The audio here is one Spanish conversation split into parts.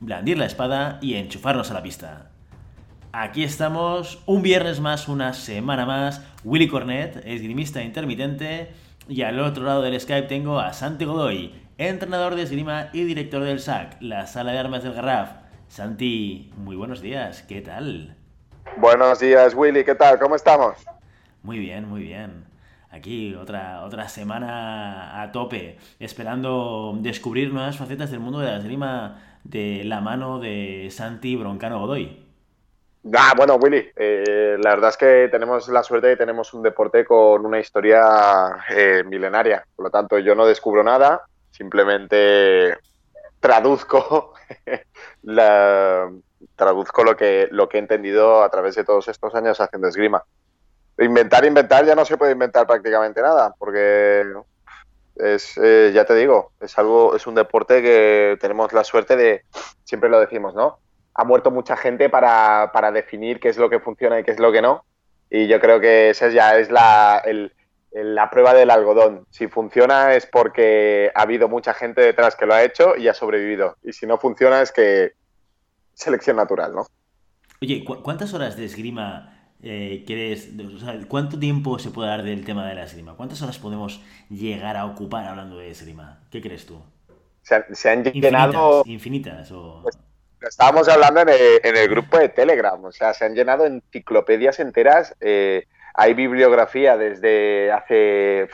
blandir la espada y enchufarnos a la pista. Aquí estamos, un viernes más, una semana más. Willy Cornet, esgrimista intermitente. Y al otro lado del Skype tengo a Santi Godoy, entrenador de esgrima y director del SAC, la sala de armas del Garraf. Santi, muy buenos días, ¿qué tal? Buenos días, Willy, ¿qué tal? ¿Cómo estamos? Muy bien, muy bien. Aquí otra, otra semana a tope, esperando descubrir nuevas facetas del mundo de la esgrima de la mano de Santi Broncano Godoy. Ah, bueno, Willy, eh, la verdad es que tenemos la suerte de tenemos un deporte con una historia eh, milenaria. Por lo tanto, yo no descubro nada, simplemente traduzco la, traduzco lo que, lo que he entendido a través de todos estos años haciendo esgrima. Inventar, inventar, ya no se puede inventar prácticamente nada, porque es, eh, ya te digo, es algo, es un deporte que tenemos la suerte de, siempre lo decimos, ¿no? Ha muerto mucha gente para, para definir qué es lo que funciona y qué es lo que no. Y yo creo que esa ya es la, el, la prueba del algodón. Si funciona es porque ha habido mucha gente detrás que lo ha hecho y ha sobrevivido. Y si no funciona es que selección natural, ¿no? Oye, ¿cuántas horas de esgrima eh, ¿quieres, ¿cuánto tiempo se puede dar del tema de la esgrima? ¿Cuántas horas podemos llegar a ocupar hablando de esgrima? ¿Qué crees tú? Se, han llenado... Infinitas, pues, Estábamos hablando en el, grupo de Telegram, o sea, se han llenado enciclopedias enteras. Eh, hay bibliografía desde hace,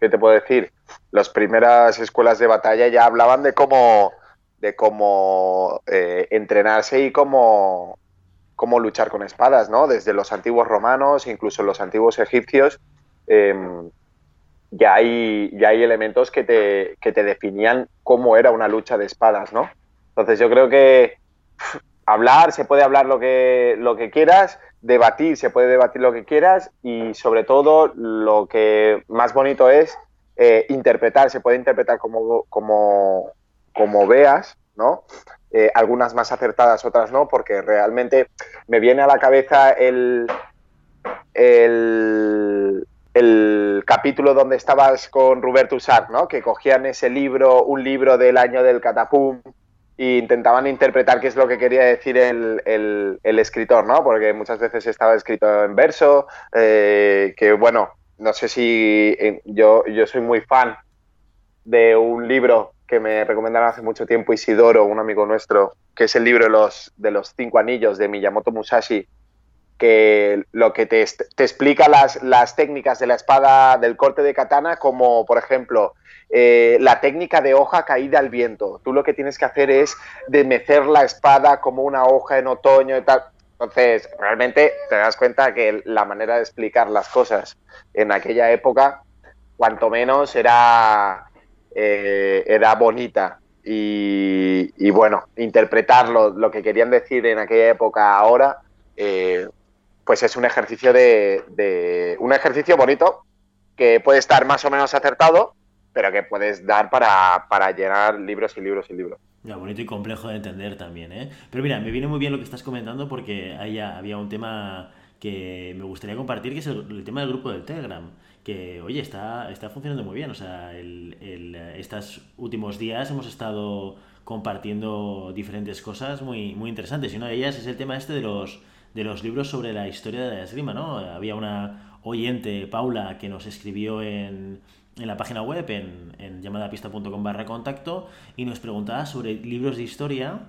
¿qué te puedo decir? Las primeras escuelas de batalla ya hablaban de cómo, de cómo eh, entrenarse y cómo cómo luchar con espadas, ¿no? Desde los antiguos romanos, incluso los antiguos egipcios, em, ya, hay, ya hay elementos que te, que te definían cómo era una lucha de espadas, ¿no? Entonces yo creo que hablar, se puede hablar lo que, lo que quieras, debatir, se puede debatir lo que quieras y sobre todo lo que más bonito es eh, interpretar, se puede interpretar como, como, como veas, ¿no? Eh, algunas más acertadas, otras no, porque realmente me viene a la cabeza el, el, capítulo donde estabas con Roberto Usar, ¿no? que cogían ese libro, un libro del año del catapum, e intentaban interpretar qué es lo que quería decir el, escritor, ¿no? Porque muchas veces estaba escrito en verso, eh, que bueno, no sé si eh, yo, yo soy muy fan de un libro que me recomendaron hace mucho tiempo Isidoro, un amigo nuestro, que es el libro de los, cinco anillos de Miyamoto Musashi, que lo que te, explica las, técnicas de la espada del corte de katana, como por ejemplo eh, la técnica de hoja caída al viento. Tú lo que tienes que hacer es de mecer la espada como una hoja en otoño y tal. Entonces, realmente te das cuenta que la manera de explicar las cosas en aquella época, cuanto menos era eh, era bonita. Y, bueno, interpretarlo, lo que querían decir en aquella época ahora, eh, pues es un ejercicio de, un ejercicio bonito que puede estar más o menos acertado, pero que puedes dar para, para llenar libros y libros y libros. Ya, bonito y complejo de entender también, ¿eh? Pero mira, me viene muy bien lo que estás comentando porque ahí había un tema que me gustaría compartir, que es el tema del grupo del Telegram que, oye, está, está funcionando muy bien. O sea, el, estos últimos días hemos estado compartiendo diferentes cosas muy, muy interesantes. Y una de ellas es el tema este de los, de los libros sobre la historia de la esgrima, ¿no? Había una oyente, Paula, que nos escribió en, en la página web, en, en llamadapista.com barra contacto, y nos preguntaba sobre libros de historia,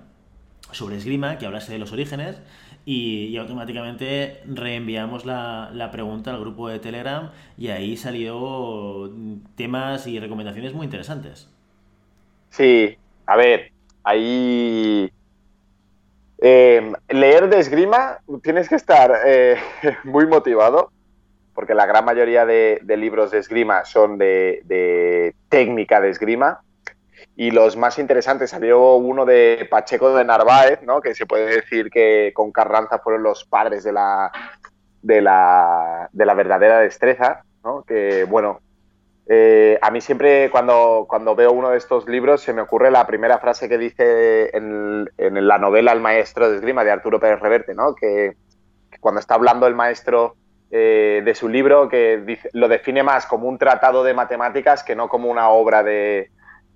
sobre esgrima, que hablase de los orígenes, y, automáticamente reenviamos la, la, pregunta al grupo de Telegram y ahí salió temas y recomendaciones muy interesantes. Sí, a ver, ahí... Em, leer de esgrima tienes que estar eh, muy motivado, porque la gran mayoría de, libros de esgrima son de, de técnica de esgrima. Y los más interesantes salió uno de Pacheco de Narváez, ¿no? que se puede decir que con Carranza fueron los padres de la, de la, de la verdadera destreza, ¿no? que bueno, eh, a mí siempre cuando, cuando veo uno de estos libros se me ocurre la primera frase que dice en, en la novela El maestro de esgrima de Arturo Pérez Reverte, ¿no? que, cuando está hablando el maestro eh, de su libro, que lo define más como un tratado de matemáticas que no como una obra de,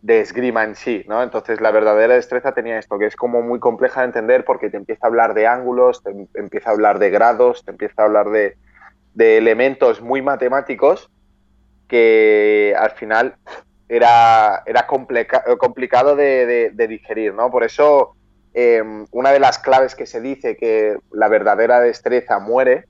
de esgrima en sí, ¿no? Entonces la verdadera destreza tenía esto, que es como muy compleja de entender porque te empieza a hablar de ángulos, te empieza a hablar de grados, te empieza a hablar de, de elementos muy matemáticos que al final era, era complicado de, digerir, ¿no? Por eso em, una de las claves que se dice que la verdadera destreza muere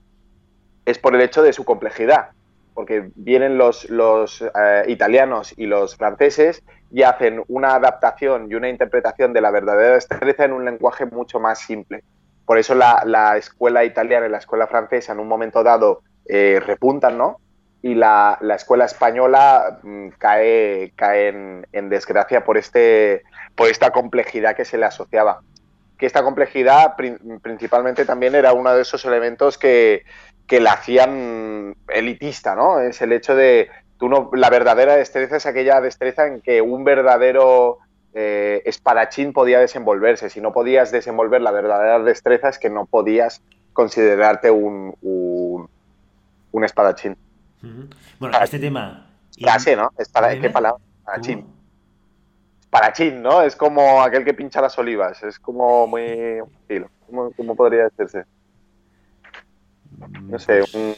es por el hecho de su complejidad porque vienen los, los eh, italianos y los franceses y hacen una adaptación y una interpretación de la verdadera destreza en un lenguaje mucho más simple. Por eso la, escuela italiana y la escuela francesa en un momento dado eh, repuntan, ¿no? Y la, escuela española mm, cae, cae en, desgracia por, este, por esta complejidad que se le asociaba. Que esta complejidad principalmente también era uno de esos elementos que, que la hacían elitista, ¿no? Es el hecho de, tú no, la verdadera destreza es aquella destreza en que un verdadero eh, espadachín podía desenvolverse. Si no podías desenvolver la verdadera destreza es que no podías considerarte un, un, espadachín. Bueno, este tema... Clase, ¿no? ¿Qué palabra? Espadachín. Espadachín, ¿no? Es como aquel que pincha las olivas. Es como muy... ¿Cómo, cómo podría decirse? No sé, un...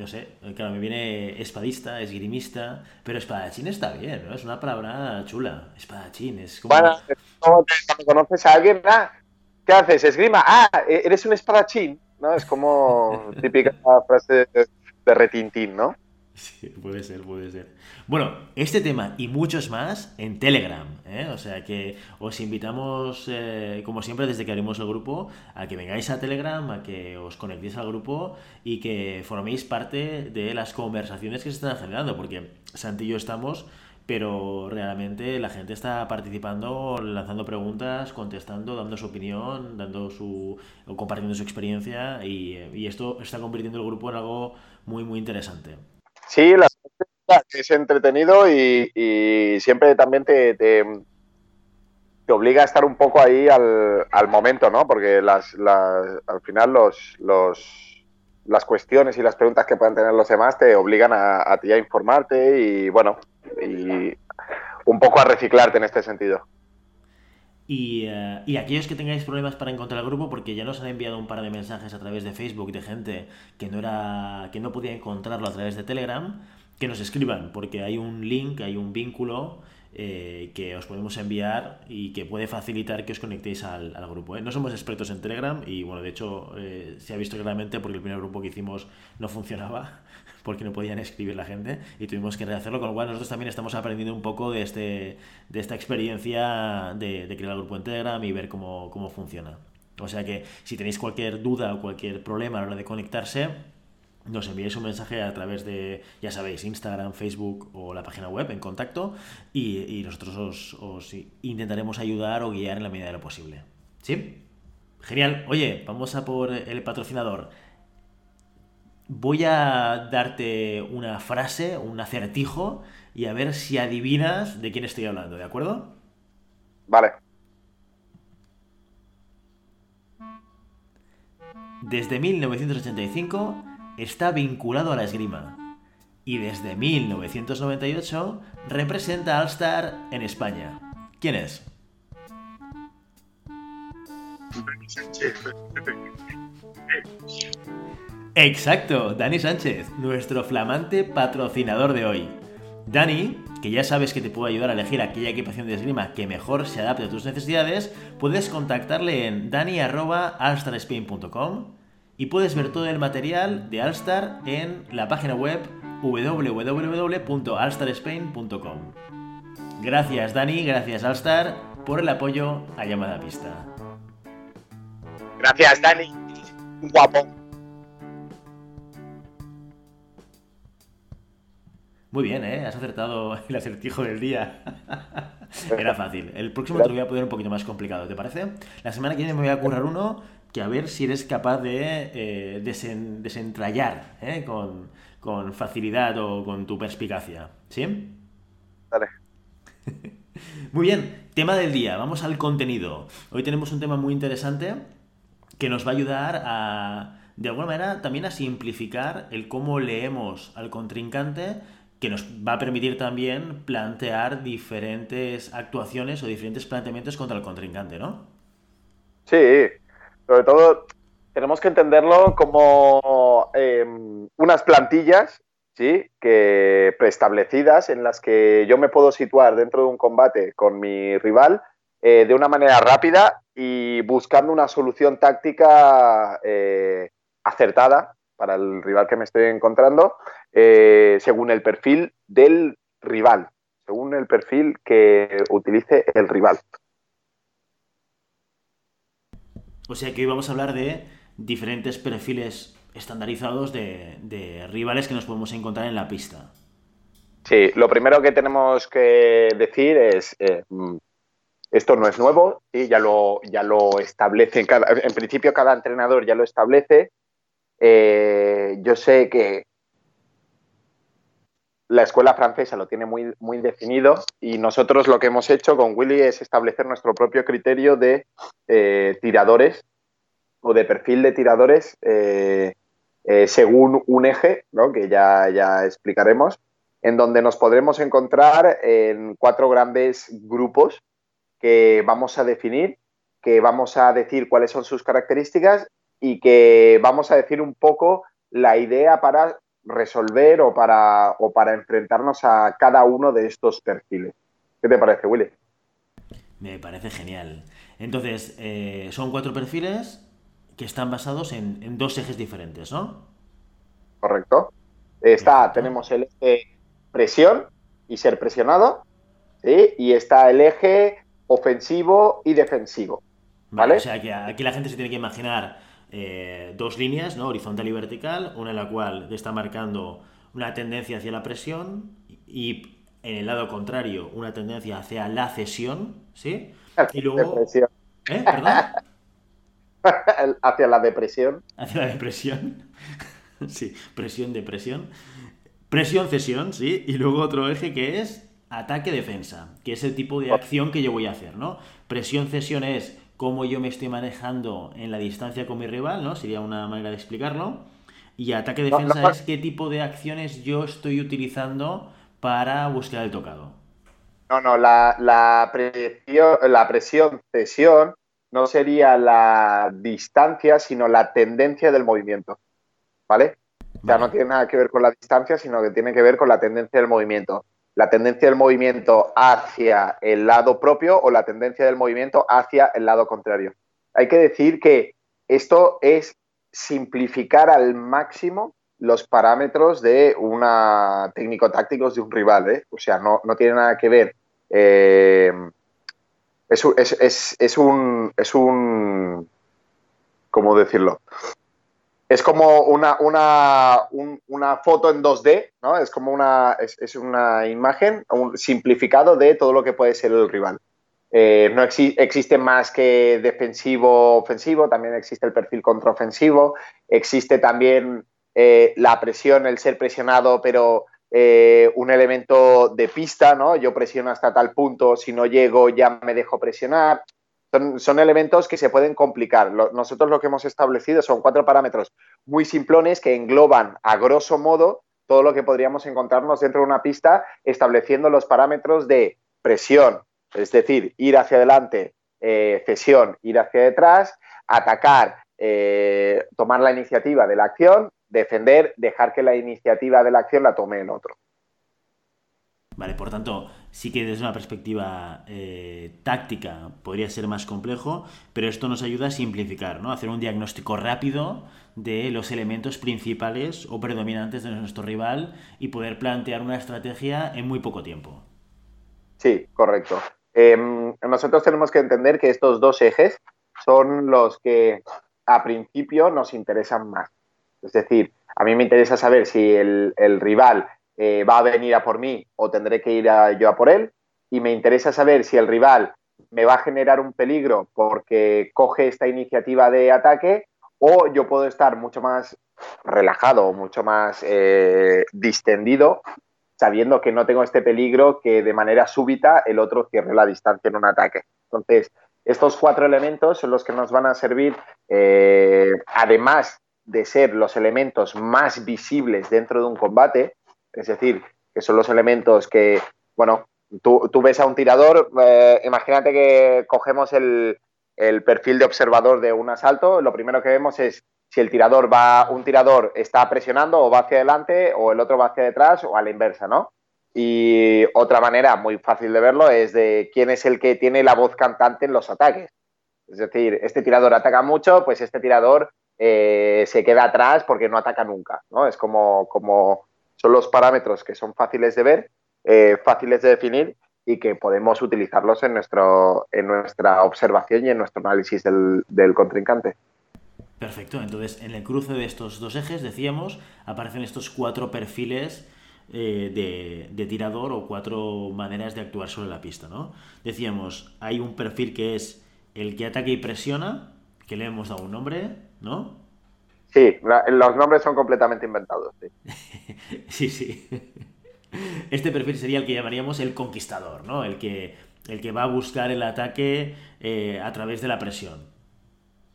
No sé, claro, me viene espadista, esgrimista, pero espadachín está bien, ¿no? Es una palabra chula. Espadachín, es como. Bueno, cuando conoces a alguien, ah, ¿qué haces? Esgrima, ah, e-, eres un espadachín, ¿no? Es como típica frase de retintín, ¿no? Sí, puede ser, puede ser. Bueno, este tema y muchos más en Telegram. ¿eh? O sea que os invitamos, eh, como siempre, desde que abrimos el grupo, a que vengáis a Telegram, a que os conectéis al grupo y que forméis parte de las conversaciones que se están generando. Porque Santi y yo estamos, pero realmente la gente está participando, lanzando preguntas, contestando, dando su opinión, dando su, compartiendo su experiencia y, y esto está convirtiendo el grupo en algo muy, muy interesante. Sí, la es entretenido y, siempre también te, te, obliga a estar un poco ahí al, al momento, ¿no? Porque las, al final los, los, las cuestiones y las preguntas que puedan tener los demás te obligan a, a ti a informarte y, bueno, y un poco a reciclarte en este sentido. Eh, y, aquellos que tengáis problemas para encontrar el grupo, porque ya nos han enviado un par de mensajes a través de Facebook de gente que no era que no podía encontrarlo a través de Telegram, que nos escriban, porque hay un link, hay un vínculo eh, que os podemos enviar y que puede facilitar que os conectéis al, grupo. ¿eh? No somos expertos en Telegram y bueno, de hecho se ha visto claramente porque el primer grupo que hicimos no funcionaba porque no podían escribir la gente y tuvimos que rehacerlo, con lo cual nosotros también estamos aprendiendo un poco de, este, de esta experiencia de, crear el grupo en Telegram y ver cómo, cómo funciona. O sea que si tenéis cualquier duda o cualquier problema a la hora de conectarse, nos enviáis un mensaje a través de, ya sabéis, Instagram, Facebook o la página web en contacto y, nosotros os, os, intentaremos ayudar o guiar en la medida de lo posible. ¿Sí? Genial. Oye, vamos a por el patrocinador. Voy a darte una frase, un acertijo, y a ver si adivinas de quién estoy hablando, ¿de acuerdo? Vale. Desde 1985 está vinculado a la esgrima y desde 1998 representa a All-Star en España. ¿Quién es? Exacto, Dani Sánchez, nuestro flamante patrocinador de hoy. Dani, que ya sabes que te puede ayudar a elegir aquella equipación de esgrima que mejor se adapte a tus necesidades, puedes contactarle en dani.alstarspain.com y puedes ver todo el material de Alstar en la página web www.alstarspain.com. Gracias Dani, gracias Alstar por el apoyo a Llamada Pista. Gracias Dani, guapo. Muy bien, ¿eh? Has acertado el acertijo del día. Era fácil. El próximo te lo voy a poner un poquito más complicado, ¿te parece? La semana que viene me voy a currar uno que a ver si eres capaz de eh, desentrallar ¿eh? con, con, facilidad o con tu perspicacia. ¿Sí? Dale. muy bien, tema del día, vamos al contenido. Hoy tenemos un tema muy interesante que nos va a ayudar a, de alguna manera, también a simplificar el cómo leemos al contrincante que nos va a permitir también plantear diferentes actuaciones o diferentes planteamientos contra el contrincante, ¿no? Sí, sobre todo tenemos que entenderlo como em, unas plantillas, ¿sí? Que preestablecidas en las que yo me puedo situar dentro de un combate con mi rival eh, de una manera rápida y buscando una solución táctica eh, acertada para el rival que me estoy encontrando, eh, según el perfil del rival, según el perfil que utilice el rival. O sea que hoy vamos a hablar de diferentes perfiles estandarizados de, rivales que nos podemos encontrar en la pista. Sí, lo primero que tenemos que decir es, eh, mm, esto no es nuevo, y ya lo, ya lo establece, en principio cada entrenador ya lo establece, eh, yo sé que la escuela francesa lo tiene muy, muy definido y nosotros lo que hemos hecho con Willy es establecer nuestro propio criterio de eh, tiradores o de perfil de tiradores eh, según un eje, que ya, ya explicaremos, en donde nos podremos encontrar en cuatro grandes grupos que vamos a definir, que vamos a decir cuáles son sus características y que vamos a decir un poco la idea para resolver o para, o para enfrentarnos a cada uno de estos perfiles. ¿Qué te parece, Willy? Me parece genial. Entonces, eh, son cuatro perfiles que están basados en, dos ejes diferentes, ¿no? Correcto. Está, tenemos el eje presión y ser presionado, ¿sí? y está el eje ofensivo y defensivo. ¿vale? O sea, que aquí la gente se tiene que imaginar eh, dos líneas, ¿no? horizontal y vertical, una en la cual está marcando una tendencia hacia la presión y en el lado contrario una tendencia hacia la cesión, ¿sí? Y luego... ¿Eh? ¿Perdón? hacia la depresión. Hacia la depresión. sí, presión, depresión. Presión, cesión, sí. Y luego otro eje que es ataque-defensa, que es el tipo de acción que yo voy a hacer, ¿no? Presión, cesión es cómo yo me estoy manejando en la distancia con mi rival, ¿no? Sería una manera de explicarlo. Y ataque-defensa es qué tipo de acciones yo estoy utilizando para buscar el tocado. No, no, la, la presión, la presión no sería la distancia, sino la tendencia del movimiento. ¿Vale? O sea, no tiene nada que ver con la distancia, sino que tiene que ver con la tendencia del movimiento la tendencia del movimiento hacia el lado propio o la tendencia del movimiento hacia el lado contrario. Hay que decir que esto es simplificar al máximo los parámetros de una técnico-tácticos de un rival. ¿eh? O sea, no, tiene nada que ver. Eh, es, es, un, es un. ¿Cómo decirlo? Es como una, una, una, foto en 2D, ¿no? Es como una, es, una imagen, un simplificado de todo lo que puede ser el rival. Eh, no existe más que defensivo-ofensivo, también existe el perfil contraofensivo, existe también eh, la presión, el ser presionado, pero eh, un elemento de pista, ¿no? Yo presiono hasta tal punto, si no llego ya me dejo presionar. Son, elementos que se pueden complicar. nosotros lo que hemos establecido son cuatro parámetros muy simplones que engloban a grosso modo todo lo que podríamos encontrarnos dentro de una pista estableciendo los parámetros de presión, es decir, ir hacia adelante, eh, cesión, ir hacia detrás, atacar, eh, tomar la iniciativa de la acción, defender, dejar que la iniciativa de la acción la tome el otro. Vale, por tanto, sí que desde una perspectiva eh, táctica podría ser más complejo, pero esto nos ayuda a simplificar, ¿no? hacer un diagnóstico rápido de los elementos principales o predominantes de nuestro rival y poder plantear una estrategia en muy poco tiempo. Sí, correcto. Em, nosotros tenemos que entender que estos dos ejes son los que a principio nos interesan más. Es decir, a mí me interesa saber si el rival eh, va a venir a por mí o tendré que ir yo a por él. Y me interesa saber si el rival me va a generar un peligro porque coge esta iniciativa de ataque o yo puedo estar mucho más relajado, mucho más eh, distendido, sabiendo que no tengo este peligro que de manera súbita el otro cierre la distancia en un ataque. Entonces, estos cuatro elementos son los que nos van a servir, eh, además de ser los elementos más visibles dentro de un combate, es decir, que son los elementos que, bueno, tú, ves a un tirador, eh, imagínate que cogemos el, perfil de observador de un asalto, lo primero que vemos es si el tirador va, un tirador está presionando o va hacia adelante o el otro va hacia detrás o a la inversa, ¿no? Y otra manera muy fácil de verlo es de quién es el que tiene la voz cantante en los ataques. Es decir, este tirador ataca mucho, pues este tirador eh, se queda atrás porque no ataca nunca, ¿no? Es como, como son los parámetros que son fáciles de ver, eh, fáciles de definir y que podemos utilizarlos en, nuestro, en nuestra observación y en nuestro análisis del, contrincante. Perfecto, entonces en el cruce de estos dos ejes, decíamos, aparecen estos cuatro perfiles eh, de, tirador o cuatro maneras de actuar sobre la pista, ¿no? Decíamos, hay un perfil que es el que ataca y presiona, que le hemos dado un nombre, ¿no? Sí, los nombres son completamente inventados. Sí, sí. Este perfil sería el que llamaríamos el conquistador, ¿no? El que, el que va a buscar el ataque eh, a través de la presión.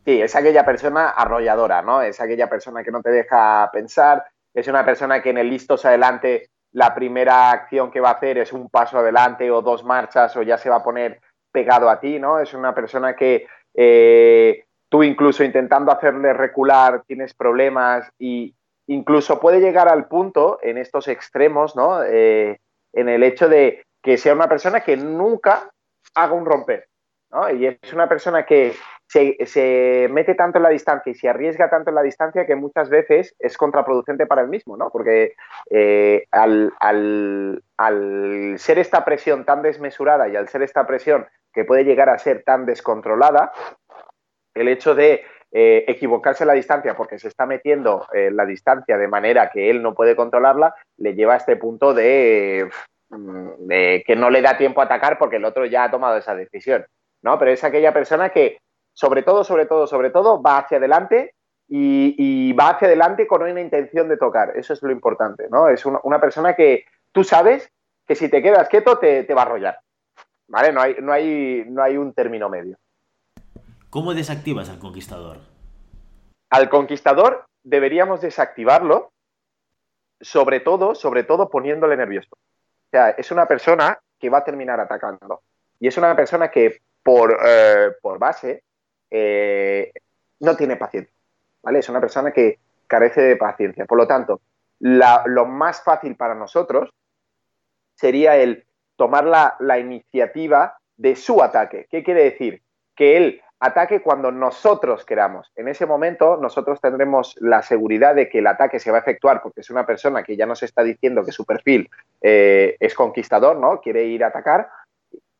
Sí, es aquella persona arrolladora, ¿no? Es aquella persona que no te deja pensar, es una persona que en el listos adelante la primera acción que va a hacer es un paso adelante o dos marchas o ya se va a poner pegado a ti, ¿no? Es una persona que eh, tú incluso intentando hacerle recular tienes problemas y incluso puede llegar al punto en estos extremos, ¿no? Eh, en el hecho de que sea una persona que nunca haga un romper, ¿no? Y es una persona que se, mete tanto en la distancia y se arriesga tanto en la distancia que muchas veces es contraproducente para él mismo, ¿no? Porque eh, al, ser esta presión tan desmesurada y al ser esta presión que puede llegar a ser tan descontrolada, el hecho de eh, equivocarse en la distancia porque se está metiendo en la distancia de manera que él no puede controlarla, le lleva a este punto de, de que no le da tiempo a atacar porque el otro ya ha tomado esa decisión. ¿no? Pero es aquella persona que sobre todo, sobre todo, sobre todo, va hacia adelante y, va hacia adelante con una intención de tocar. Eso es lo importante, ¿no? Es una, persona que tú sabes que si te quedas quieto te, va a arrollar. ¿Vale? No hay, no, hay, no hay un término medio. ¿Cómo desactivas al conquistador? Al conquistador deberíamos desactivarlo, sobre todo, sobre todo poniéndole nervioso. O sea, es una persona que va a terminar atacando. Y es una persona que por, eh, por base eh, no tiene paciencia, ¿vale? Es una persona que carece de paciencia. Por lo tanto, lo más fácil para nosotros sería el tomar la, iniciativa de su ataque. ¿Qué quiere decir? Que él ataque cuando nosotros queramos. En ese momento nosotros tendremos la seguridad de que el ataque se va a efectuar porque es una persona que ya nos está diciendo que su perfil eh, es conquistador, ¿no? Quiere ir a atacar.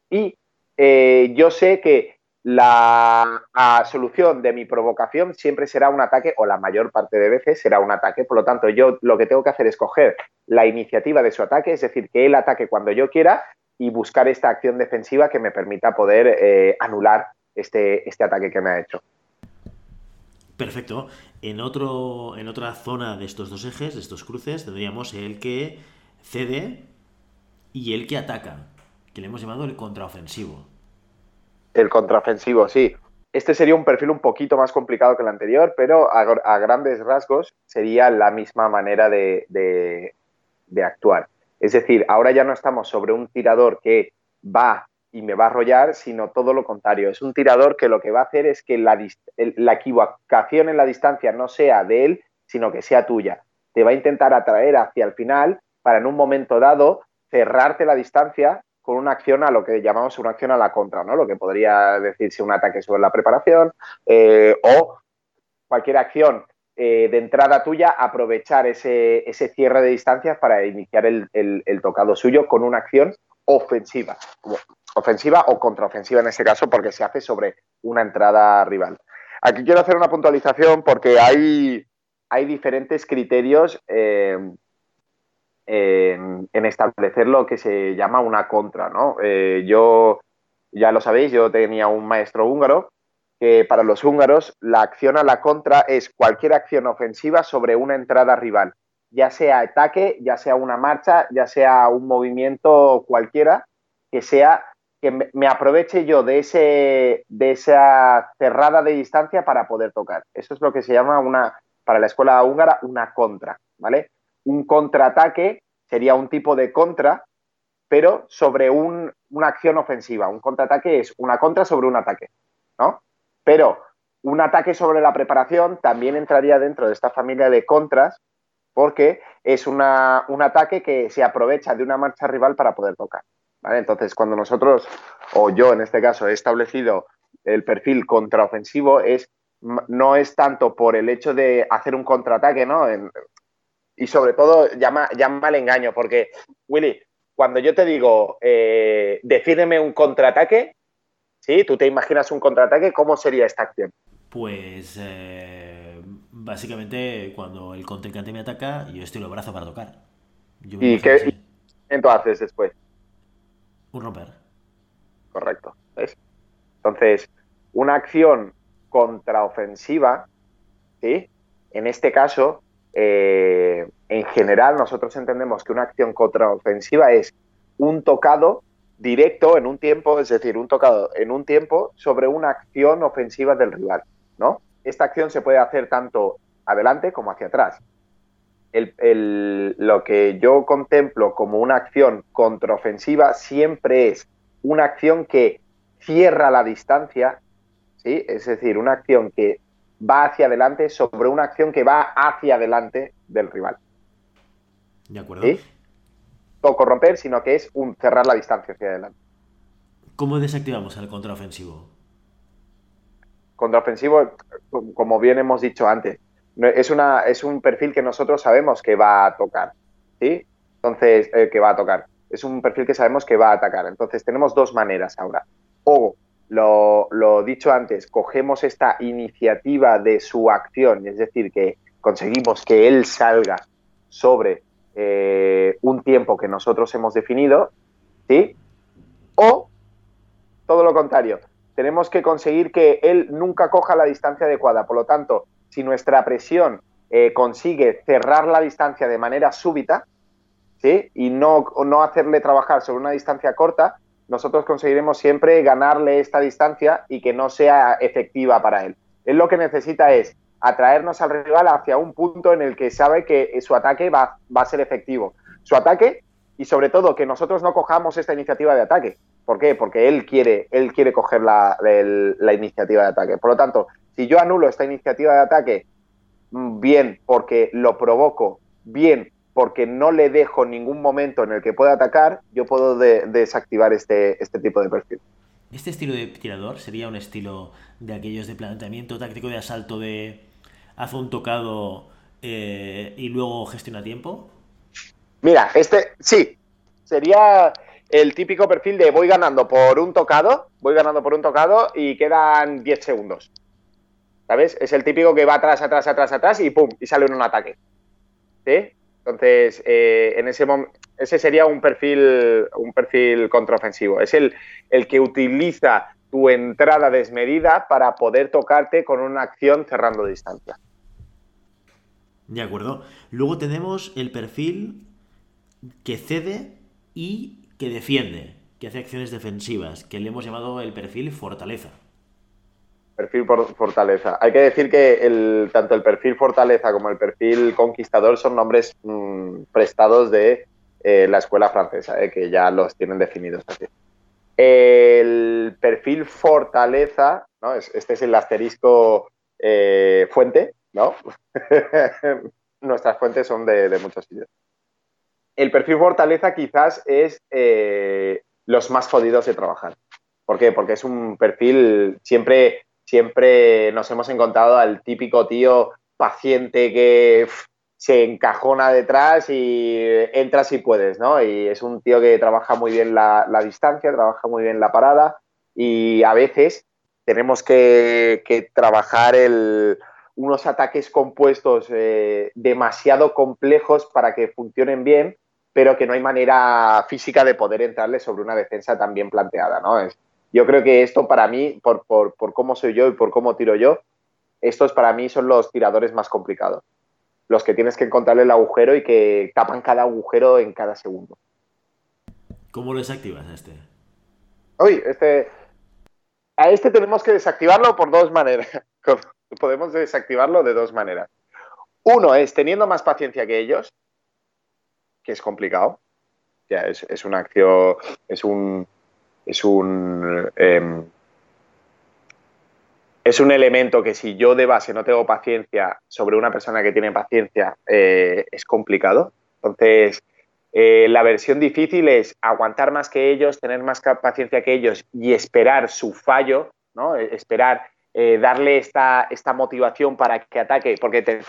Y eh, yo sé que la solución de mi provocación siempre será un ataque, o la mayor parte de veces será un ataque. Por lo tanto, yo lo que tengo que hacer es coger la iniciativa de su ataque, es decir, que él ataque cuando yo quiera y buscar esta acción defensiva que me permita poder eh, anular este, este ataque que me ha hecho. Perfecto. En, otro, en otra zona de estos dos ejes, de estos cruces, tendríamos el que cede y el que ataca, que le hemos llamado el contraofensivo. El contraofensivo, sí. Este sería un perfil un poquito más complicado que el anterior, pero a, grandes rasgos sería la misma manera de, actuar. Es decir, ahora ya no estamos sobre un tirador que va y me va a arrollar, sino todo lo contrario. Es un tirador que lo que va a hacer es que la, la, equivocación en la distancia no sea de él, sino que sea tuya. Te va a intentar atraer hacia el final para en un momento dado cerrarte la distancia con una acción a lo que llamamos una acción a la contra, ¿no? Lo que podría decirse un ataque sobre la preparación eh, o cualquier acción eh, de entrada tuya, aprovechar ese, ese, cierre de distancias para iniciar el, tocado suyo con una acción ofensiva. Ofensiva o contraofensiva en este caso, porque se hace sobre una entrada rival. Aquí quiero hacer una puntualización porque hay, hay diferentes criterios eh, en, establecer lo que se llama una contra, ¿no? Eh, yo, ya lo sabéis, yo tenía un maestro húngaro que para los húngaros la acción a la contra es cualquier acción ofensiva sobre una entrada rival, ya sea ataque, ya sea una marcha, ya sea un movimiento cualquiera, que sea que me aproveche yo de, ese, de esa cerrada de distancia para poder tocar. Eso es lo que se llama una, para la escuela húngara, una contra, ¿vale? Un contraataque sería un tipo de contra, pero sobre una acción ofensiva. Un contraataque es una contra sobre un ataque, ¿no? Pero un ataque sobre la preparación también entraría dentro de esta familia de contras porque es un ataque que se aprovecha de una marcha rival para poder tocar. Entonces, cuando nosotros, o yo en este caso, he establecido el perfil contraofensivo, es, no es tanto por el hecho de hacer un contraataque, ¿no? y sobre todo, llama, llama al engaño, porque, Willy, cuando yo te digo, eh, defíneme un contraataque, ¿sí? Tú te imaginas un contraataque, ¿cómo sería esta acción? Pues eh, básicamente cuando el contrincante me ataca, yo estoy lo brazo para tocar. ¿Y qué entonces después? Un romper. Correcto. Entonces, una acción contraofensiva, ¿sí? En este caso, eh, en general, nosotros entendemos que una acción contraofensiva es un tocado directo en un tiempo, es decir, un tocado en un tiempo sobre una acción ofensiva del rival, ¿no? Esta acción se puede hacer tanto adelante como hacia atrás. Lo que yo contemplo como una acción contraofensiva siempre es una acción que cierra la distancia, ¿sí? Es decir, una acción que va hacia adelante sobre una acción que va hacia adelante del rival. De acuerdo. ¿Sí? No corromper, sino que es un cerrar la distancia hacia adelante. ¿Cómo desactivamos el contraofensivo? Contraofensivo, como bien hemos dicho antes, es, una, es un perfil que nosotros sabemos que va a tocar. ¿Sí? Entonces, eh, que va a tocar. Es un perfil que sabemos que va a atacar. Entonces, tenemos dos maneras ahora. O lo, lo, dicho antes, cogemos esta iniciativa de su acción, es decir, que conseguimos que él salga sobre eh, un tiempo que nosotros hemos definido, ¿sí? O todo lo contrario, tenemos que conseguir que él nunca coja la distancia adecuada. Por lo tanto, si nuestra presión eh, consigue cerrar la distancia de manera súbita, ¿sí? Y no, no hacerle trabajar sobre una distancia corta, nosotros conseguiremos siempre ganarle esta distancia y que no sea efectiva para él. Él lo que necesita es atraernos al rival hacia un punto en el que sabe que su ataque va, a ser efectivo. Su ataque y sobre todo que nosotros no cojamos esta iniciativa de ataque. ¿Por qué? Porque él quiere, él quiere coger la, la iniciativa de ataque. Por lo tanto, si yo anulo esta iniciativa de ataque, mm, bien porque lo provoco, bien porque no le dejo ningún momento en el que pueda atacar, yo puedo desactivar este, este tipo de perfil. ¿Este estilo de tirador sería un estilo de aquellos de planteamiento táctico de asalto de hace un tocado eh, y luego gestiona tiempo? Mira, este sí, sería el típico perfil de voy ganando por un tocado, voy ganando por un tocado y quedan 10 segundos. ¿Sabes? Es el típico que va atrás, atrás, atrás, atrás y pum, y sale en un ataque. ¿Sí? Entonces, eh, en ese ese sería un perfil, un perfil contraofensivo. Es el, el que utiliza tu entrada desmedida para poder tocarte con una acción cerrando distancia. De acuerdo. Luego tenemos el perfil que cede y que defiende, que hace acciones defensivas, que le hemos llamado el perfil fortaleza. Perfil fortaleza. Hay que decir que el, tanto el perfil fortaleza como el perfil conquistador son nombres mm, prestados de eh, la escuela francesa, eh, que ya los tienen definidos así. El perfil fortaleza, ¿no? este es el asterisco eh, fuente, ¿no? Nuestras fuentes son de, muchos sitios. El perfil fortaleza quizás es los más jodidos de trabajar. ¿Por qué? Porque es un perfil siempre siempre nos hemos encontrado al típico tío paciente que se encajona detrás y entra si puedes, ¿no? Y es un tío que trabaja muy bien la, distancia, trabaja muy bien la parada y a veces tenemos que, trabajar unos ataques compuestos eh, demasiado complejos para que funcionen bien pero que no hay manera física de poder entrarle sobre una defensa tan bien planteada, ¿no? Es, yo creo que esto para mí, por, por, por cómo soy yo y por cómo tiro yo, estos para mí son los tiradores más complicados. Los que tienes que encontrarle el agujero y que tapan cada agujero en cada segundo. ¿Cómo lo desactivas a este? Uy, este. A este tenemos que desactivarlo por dos maneras. Podemos desactivarlo de dos maneras. Uno es teniendo más paciencia que ellos, que es complicado. Ya, es, es una acción, es un, es un, eh, es un elemento que si yo de base no tengo paciencia sobre una persona que tiene paciencia, eh, es complicado. Entonces, eh, la versión difícil es aguantar más que ellos, tener más paciencia que ellos y esperar su fallo, ¿no? Esperar, eh, darle esta, esta, motivación para que ataque, porque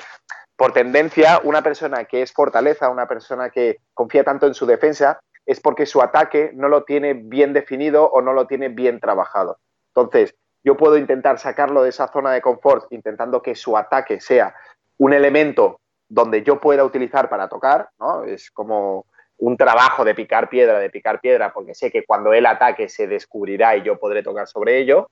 por tendencia, una persona que es fortaleza, una persona que confía tanto en su defensa, es porque su ataque no lo tiene bien definido o no lo tiene bien trabajado. Entonces, yo puedo intentar sacarlo de esa zona de confort intentando que su ataque sea un elemento donde yo pueda utilizar para tocar, ¿no? Es como un trabajo de picar piedra, de picar piedra, porque sé que cuando él ataque se descubrirá y yo podré tocar sobre ello.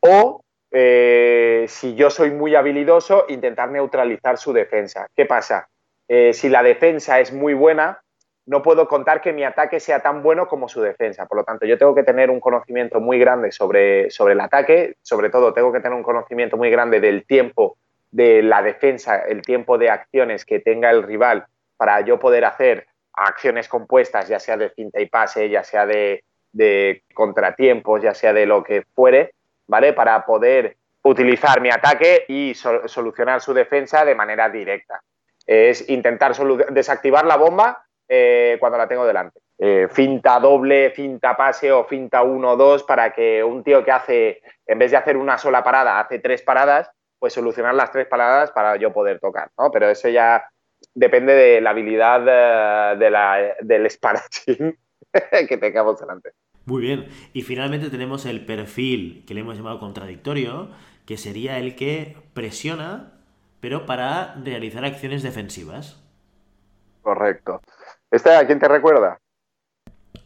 O eh, si yo soy muy habilidoso, intentar neutralizar su defensa. ¿Qué pasa? Eh, si la defensa es muy buena, no puedo contar que mi ataque sea tan bueno como su defensa. Por lo tanto, yo tengo que tener un conocimiento muy grande sobre, sobre el ataque, sobre todo tengo que tener un conocimiento muy grande del tiempo de la defensa, el tiempo de acciones que tenga el rival para yo poder hacer acciones compuestas, ya sea de cinta y pase, ya sea de, contratiempos, ya sea de lo que fuere, ¿vale? Para poder utilizar mi ataque y solucionar su defensa de manera directa. Es intentar desactivar la bomba eh, cuando la tengo delante. Eh, finta doble, finta pase o finta 1-2 para que un tío que hace, en vez de hacer una sola parada, hace tres paradas, pues solucionar las tres paradas para yo poder tocar, ¿no? Pero eso ya depende de la habilidad eh, de la, del espadachín que tengamos delante. Muy bien. Y finalmente tenemos el perfil que le hemos llamado contradictorio, que sería el que presiona, pero para realizar acciones defensivas. Correcto. ¿Este a quién te recuerda?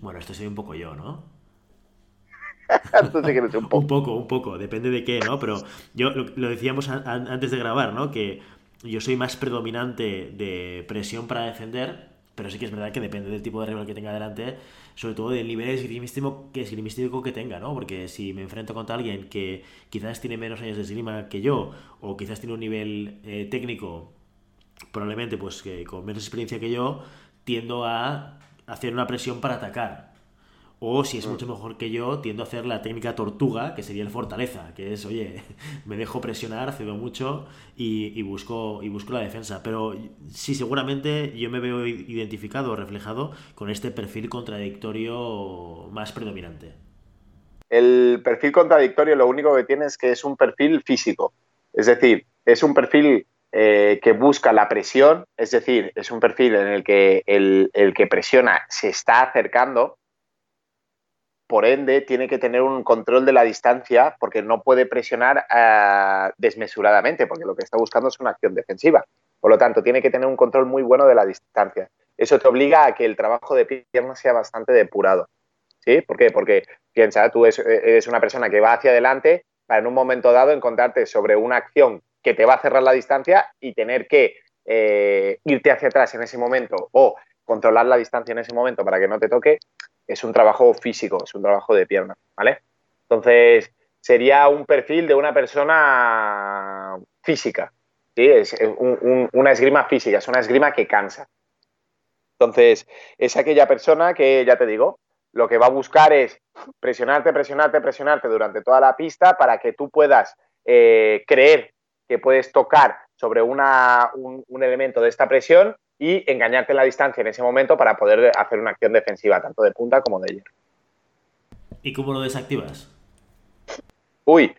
Bueno, esto soy un poco yo, ¿no? Que un poco. un poco, un poco, depende de qué, ¿no? Pero yo lo, lo decíamos an antes de grabar, ¿no? Que yo soy más predominante de presión para defender, pero sí que es verdad que depende del tipo de rival que tenga delante, sobre todo del nivel esgrimístico que, esgrimístico que tenga, ¿no? Porque si me enfrento contra alguien que quizás tiene menos años de esgrima que yo, o quizás tiene un nivel eh, técnico, probablemente pues que con menos experiencia que yo, tiendo a hacer una presión para atacar. O si es mm. mucho mejor que yo, tiendo a hacer la técnica tortuga, que sería el fortaleza, que es, oye, me dejo presionar, cedo mucho y, busco, y busco la defensa. Pero sí, seguramente yo me veo identificado o reflejado con este perfil contradictorio más predominante. El perfil contradictorio lo único que tiene es que es un perfil físico. Es decir, es un perfil eh, que busca la presión, es decir, es un perfil en el que el, que presiona se está acercando, por ende tiene que tener un control de la distancia porque no puede presionar uh, desmesuradamente, porque lo que está buscando es una acción defensiva. Por lo tanto, tiene que tener un control muy bueno de la distancia. Eso te obliga a que el trabajo de pierna sea bastante depurado. ¿Sí? ¿Por qué? Porque piensa, tú eres una persona que va hacia adelante para en un momento dado encontrarte sobre una acción que te va a cerrar la distancia y tener que eh, irte hacia atrás en ese momento o controlar la distancia en ese momento para que no te toque, es un trabajo físico, es un trabajo de pierna, ¿vale? Entonces, sería un perfil de una persona física, ¿sí? Es una esgrima física, es una esgrima que cansa. Entonces, es aquella persona que, ya te digo, lo que va a buscar es presionarte, presionarte, presionarte durante toda la pista para que tú puedas eh, creer que puedes tocar sobre una, un, un, elemento de esta presión y engañarte en la distancia en ese momento para poder hacer una acción defensiva, tanto de punta como de hierro. ¿Y cómo lo desactivas? Uy,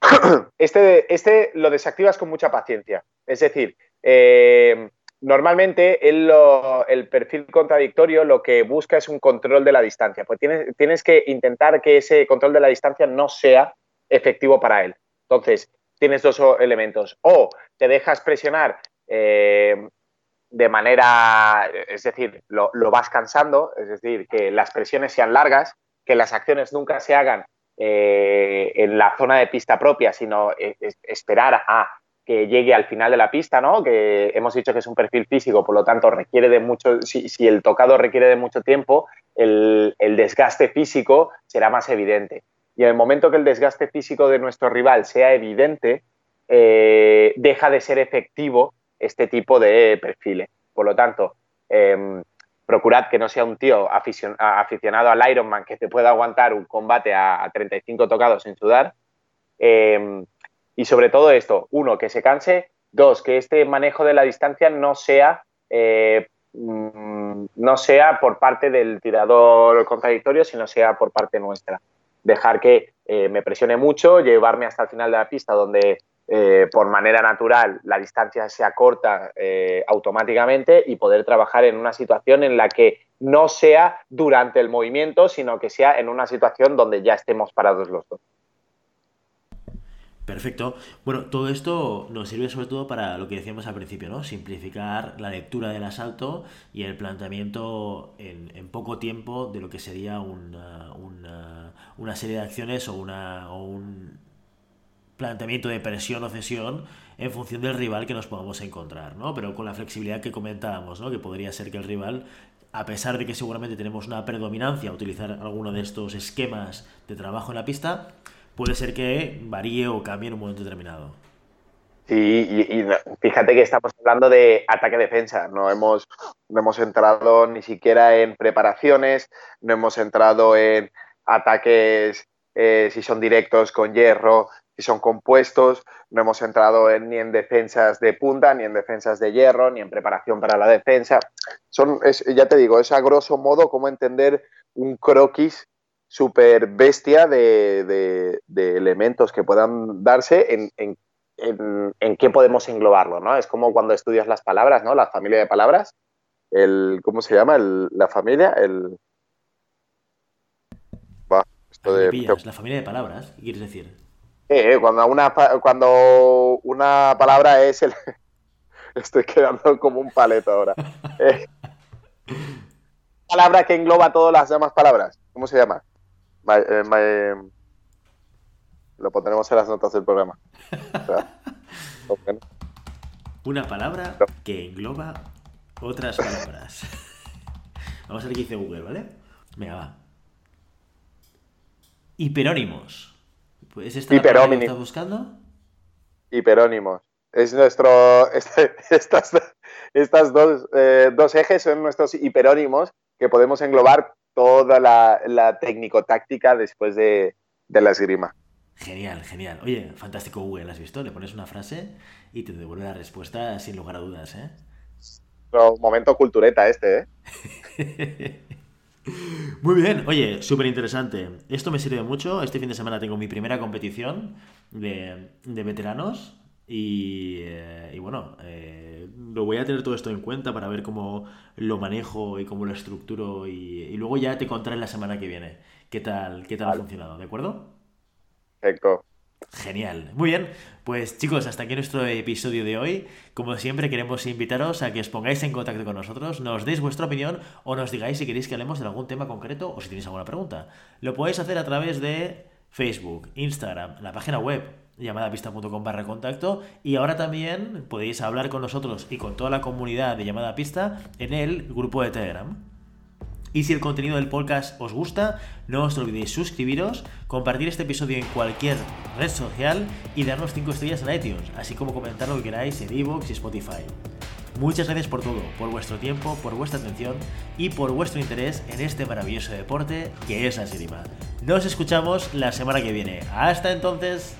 este, este lo desactivas con mucha paciencia. Es decir, eh, normalmente lo, el, perfil contradictorio lo que busca es un control de la distancia. Pues tienes, tienes que intentar que ese control de la distancia no sea efectivo para él. Entonces, tienes dos elementos. O te dejas presionar eh, de manera, es decir, lo, vas cansando, es decir, que las presiones sean largas, que las acciones nunca se hagan eh, en la zona de pista propia, sino eh, esperar a que llegue al final de la pista, ¿no? Que hemos dicho que es un perfil físico, por lo tanto requiere de mucho, si, el tocado requiere de mucho tiempo, el, desgaste físico será más evidente. Y en el momento que el desgaste físico de nuestro rival sea evidente, eh, deja de ser efectivo este tipo de perfiles. Por lo tanto, em, procurad que no sea un tío aficionado al Ironman que te pueda aguantar un combate a, 35 tocados sin sudar. Em, y sobre todo esto, uno, que se canse, dos, que este manejo de la distancia no sea, eh, mm, no sea por parte del tirador contradictorio, sino sea por parte nuestra. Dejar que eh, me presione mucho, llevarme hasta el final de la pista donde eh, por manera natural la distancia se acorta eh, automáticamente y poder trabajar en una situación en la que no sea durante el movimiento, sino que sea en una situación donde ya estemos parados los dos. Perfecto. Bueno, todo esto nos sirve sobre todo para lo que decíamos al principio, ¿no? Simplificar la lectura del asalto y el planteamiento en, poco tiempo de lo que sería una, una, serie de acciones o, una, un planteamiento de presión o cesión en función del rival que nos podamos encontrar, ¿no? Pero con la flexibilidad que comentábamos, ¿no? Que podría ser que el rival, a pesar de que seguramente tenemos una predominancia utilizar alguno de estos esquemas de trabajo en la pista, puede ser que varíe o cambie en un momento determinado. Sí, y, fíjate que estamos hablando de ataque-defensa, no hemos, no hemos entrado ni siquiera en preparaciones, no hemos entrado en ataques eh, si son directos con hierro, si son compuestos, no hemos entrado en, ni en defensas de punta, ni en defensas de hierro, ni en preparación para la defensa. Son, ya te digo, es a grosso modo cómo entender un croquis super bestia de, elementos que puedan darse en, en, qué podemos englobarlo, ¿no? Es como cuando estudias las palabras, ¿no? La familia de palabras, el, ¿cómo se llama? la familia, el... la familia de palabras, ¿qué quieres decir? Eh, cuando, una, cuando una palabra es el... Estoy quedando como un paleto ahora. Eh, palabra que engloba todas las demás palabras. ¿Cómo se llama? Eh, lo pondremos en las notas del programa. Una palabra que engloba otras palabras. Vamos a ver qué dice Google, ¿vale? Venga, va. Hiperónimos. ¿Es esta la que estás buscando? Hiperónimos. Es nuestro. Este, estas, estas dos, eh, dos, ejes son nuestros hiperónimos que podemos englobar toda la, la técnico-táctica después de, de, la esgrima. Genial, genial. Oye, fantástico Google, ¿has visto? Le pones una frase y te devuelve la respuesta sin lugar a dudas, ¿eh? momento cultureta este, ¿eh? Muy bien, oye, súper interesante. Esto me sirve mucho. Este fin de semana tengo mi primera competición de, veteranos y, eh, bueno, eh, lo voy a tener todo esto en cuenta para ver cómo lo manejo y cómo lo estructuro y, luego ya te contaré la semana que viene qué tal, qué tal ha funcionado, ¿de acuerdo? Perfecto. Genial. Muy bien. Pues chicos, hasta aquí nuestro episodio de hoy. Como siempre, queremos invitaros a que os pongáis en contacto con nosotros, nos deis vuestra opinión o nos digáis si queréis que hablemos de algún tema concreto o si tenéis alguna pregunta. Lo podéis hacer a través de Facebook, Instagram, la página web llamadapista.com barra contacto y ahora también podéis hablar con nosotros y con toda la comunidad de llamada pista en el grupo de Telegram. Y si el contenido del podcast os gusta, no os olvidéis suscribiros, compartir este episodio en cualquier red social y darnos 5 estrellas en iTunes, así como comentar lo que queráis en iVoox y Spotify. Muchas gracias por todo, por vuestro tiempo, por vuestra atención y por vuestro interés en este maravilloso deporte que es la esgrima. Nos escuchamos la semana que viene. Hasta entonces.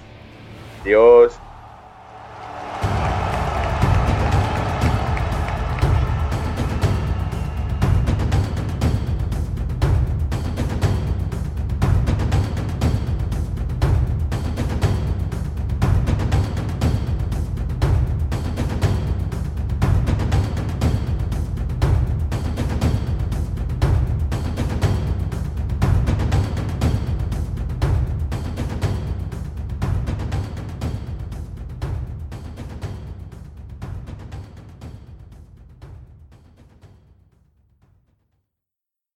Adiós.